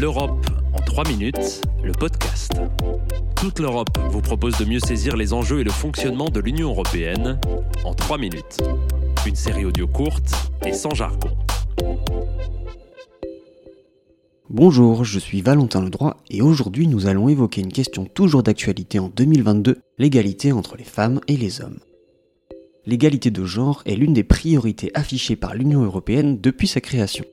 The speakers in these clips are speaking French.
L'Europe en 3 minutes, le podcast. Toute l'Europe vous propose de mieux saisir les enjeux et le fonctionnement de l'Union européenne en 3 minutes. Une série audio courte et sans jargon. Bonjour, je suis Valentin Ledroit et aujourd'hui nous allons évoquer une question toujours d'actualité en 2022, l'égalité entre les femmes et les hommes. L'égalité de genre est l'une des priorités affichées par l'Union européenne depuis sa création.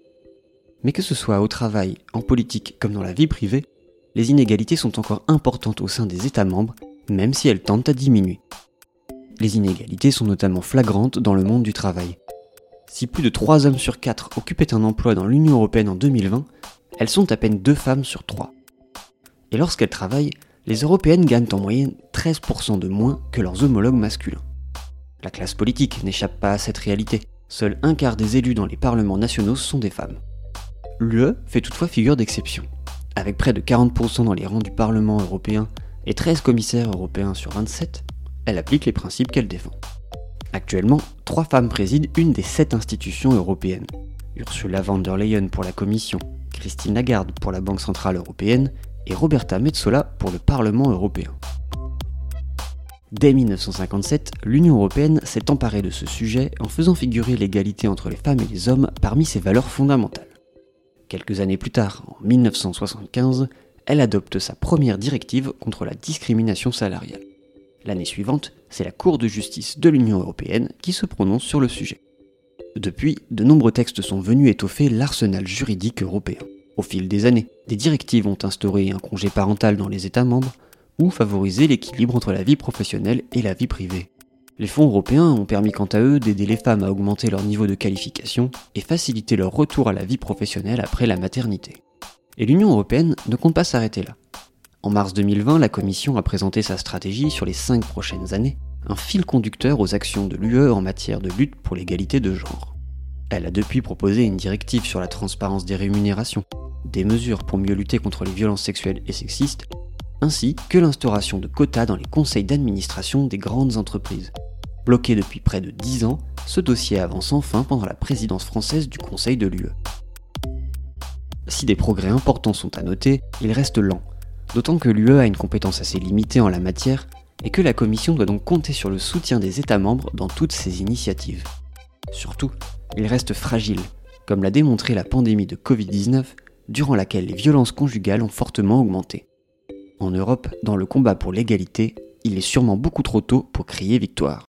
Mais que ce soit au travail, en politique comme dans la vie privée, les inégalités sont encore importantes au sein des États membres, même si elles tendent à diminuer. Les inégalités sont notamment flagrantes dans le monde du travail. Si plus de 3 hommes sur 4 occupaient un emploi dans l'Union européenne en 2020, elles sont à peine 2 femmes sur 3. Et lorsqu'elles travaillent, les Européennes gagnent en moyenne 13% de moins que leurs homologues masculins. La classe politique n'échappe pas à cette réalité. Seul un quart des élus dans les parlements nationaux sont des femmes. L'UE fait toutefois figure d'exception. Avec près de 40% dans les rangs du Parlement européen et 13 commissaires européens sur 27, elle applique les principes qu'elle défend. Actuellement, trois femmes président une des sept institutions européennes. Ursula von der Leyen pour la Commission, Christine Lagarde pour la Banque Centrale Européenne et Roberta Metsola pour le Parlement Européen. Dès 1957, l'Union européenne s'est emparée de ce sujet en faisant figurer l'égalité entre les femmes et les hommes parmi ses valeurs fondamentales. Quelques années plus tard, en 1975, elle adopte sa première directive contre la discrimination salariale. L'année suivante, c'est la Cour de justice de l'Union européenne qui se prononce sur le sujet. Depuis, de nombreux textes sont venus étoffer l'arsenal juridique européen. Au fil des années, des directives ont instauré un congé parental dans les États membres ou favorisé l'équilibre entre la vie professionnelle et la vie privée. Les fonds européens ont permis quant à eux d'aider les femmes à augmenter leur niveau de qualification et faciliter leur retour à la vie professionnelle après la maternité. Et l'Union européenne ne compte pas s'arrêter là. En mars 2020, la Commission a présenté sa stratégie sur les 5 prochaines années, un fil conducteur aux actions de l'UE en matière de lutte pour l'égalité de genre. Elle a depuis proposé une directive sur la transparence des rémunérations, des mesures pour mieux lutter contre les violences sexuelles et sexistes, ainsi que l'instauration de quotas dans les conseils d'administration des grandes entreprises, Bloqué depuis près de 10 ans, ce dossier avance enfin pendant la présidence française du Conseil de l'UE. Si des progrès importants sont à noter, il reste lent, d'autant que l'UE a une compétence assez limitée en la matière et que la Commission doit donc compter sur le soutien des États membres dans toutes ces initiatives. Surtout, il reste fragile, comme l'a démontré la pandémie de Covid-19, durant laquelle les violences conjugales ont fortement augmenté. En Europe, dans le combat pour l'égalité, il est sûrement beaucoup trop tôt pour crier victoire.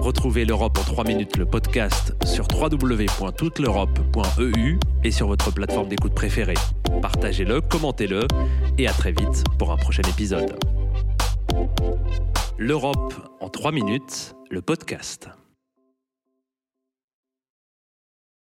Retrouvez l'Europe en 3 minutes, le podcast, sur www.touteleurope.eu et sur votre plateforme d'écoute préférée. Partagez-le, commentez-le et à très vite pour un prochain épisode. L'Europe en 3 minutes, le podcast.